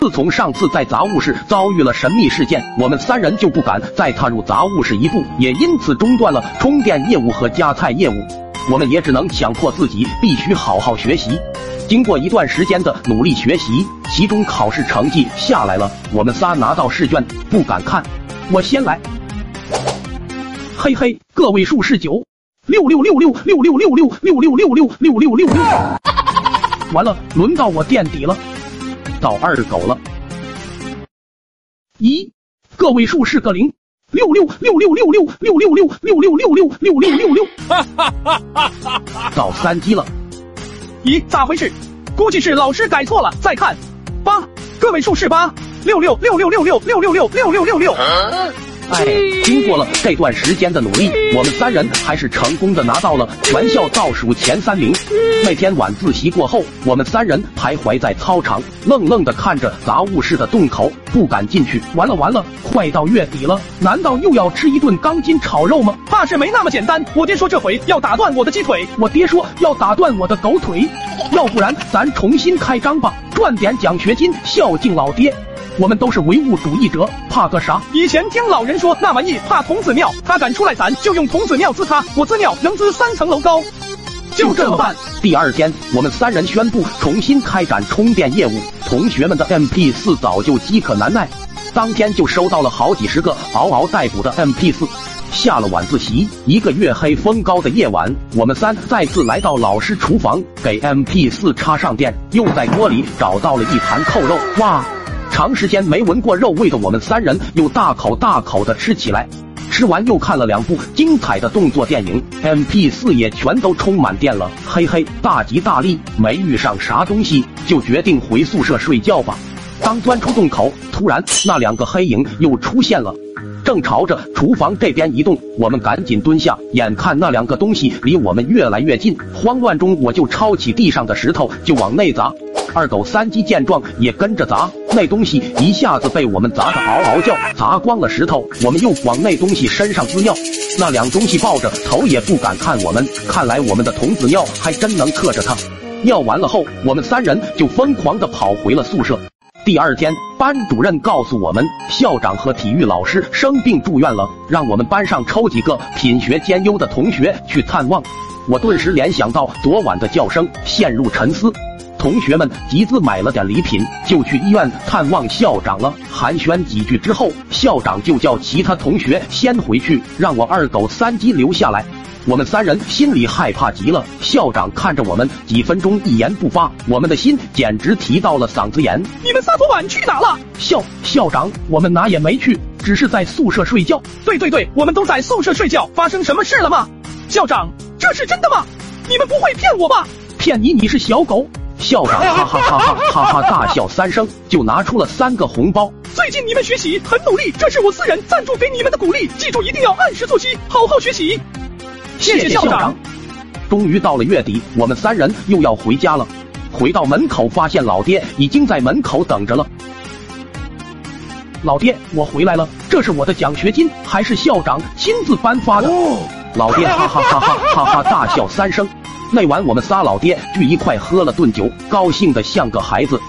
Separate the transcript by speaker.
Speaker 1: 自从上次在杂物室遭遇了神秘事件，我们三人就不敢再踏入杂物室一步，也因此中断了充电业务和加菜业务。我们也只能强迫自己必须好好学习。经过一段时间的努力学习，期中考试成绩下来了，我们仨拿到试卷，不敢看。我先来，嘿嘿，个位数是九，六六六六六六六六六六六六六六六六。完了，轮到我垫底了，到二狗了。一个位数是个零，六六六六六六六六六六六六六六六六六。到三鸡了。
Speaker 2: 咦，咋回事？估计是老师改错了。再看，八个位数是八，六六六六六六六六六六六六六。
Speaker 1: 哎，经过了这段时间的努力，我们三人还是成功的拿到了全校倒数前三名。那天晚自习过后，我们三人徘徊在操场，愣愣的看着杂物室的洞口，不敢进去。完了完了，快到月底了，难道又要吃一顿钢筋炒肉吗？
Speaker 2: 怕是没那么简单。我爹说这回要打断我的鸡腿，
Speaker 1: 我爹说要打断我的狗腿，要不然咱重新开张吧，赚点奖学金孝敬老爹。我们都是唯物主义者，怕个啥？
Speaker 2: 以前听老人说那玩意怕童子尿，他敢出来，咱就用童子尿滋他。我滋尿能滋三层楼高，
Speaker 1: 就这么办。第二天，我们三人宣布重新开展充电业务。同学们的 MP 四早就饥渴难耐，当天就收到了好几十个嗷嗷待哺的 MP 四。下了晚自习，一个月黑风高的夜晚，我们三再次来到老师厨房，给 MP 四插上电，又在锅里找到了一盘扣肉。哇！长时间没闻过肉味的我们三人又大口大口的吃起来，吃完又看了两部精彩的动作电影，MP 四也全都充满电了。嘿嘿，大吉大利，没遇上啥东西，就决定回宿舍睡觉吧。刚钻出洞口，突然那两个黑影又出现了，正朝着厨房这边移动。我们赶紧蹲下，眼看那两个东西离我们越来越近，慌乱中我就抄起地上的石头就往内砸。二狗三鸡见状也跟着砸，那东西一下子被我们砸得嗷嗷叫，砸光了石头，我们又往那东西身上滋尿，那两东西抱着头也不敢看我们，看来我们的童子尿还真能克着它。尿完了后，我们三人就疯狂地跑回了宿舍。第二天，班主任告诉我们，校长和体育老师生病住院了，让我们班上抽几个品学兼优的同学去探望。我顿时联想到昨晚的叫声，陷入沉思。同学们集资买了点礼品，就去医院探望校长了。寒暄几句之后，校长就叫其他同学先回去，让我二狗三鸡留下来。我们三人心里害怕极了。校长看着我们几分钟一言不发，我们的心简直提到了嗓子眼。
Speaker 2: 你们仨昨晚去哪了？
Speaker 1: 校校长，我们哪也没去，只是在宿舍睡觉。
Speaker 2: 对对对，我们都在宿舍睡觉。发生什么事了吗？校长，这是真的吗？你们不会骗我吧？
Speaker 1: 骗你？你是小狗？校长哈哈哈哈哈哈大笑三声，就拿出了三个红包。
Speaker 2: 最近你们学习很努力，这是我私人赞助给你们的鼓励，记住一定要按时作息，好好学习。
Speaker 1: 谢谢校长。终于到了月底，我们三人又要回家了。回到门口，发现老爹已经在门口等着了。老爹，我回来了，这是我的奖学金，还是校长亲自颁发的。老爹哈哈哈哈哈哈大笑三声。那晚我们仨老爹聚一块喝了顿酒，高兴的像个孩子。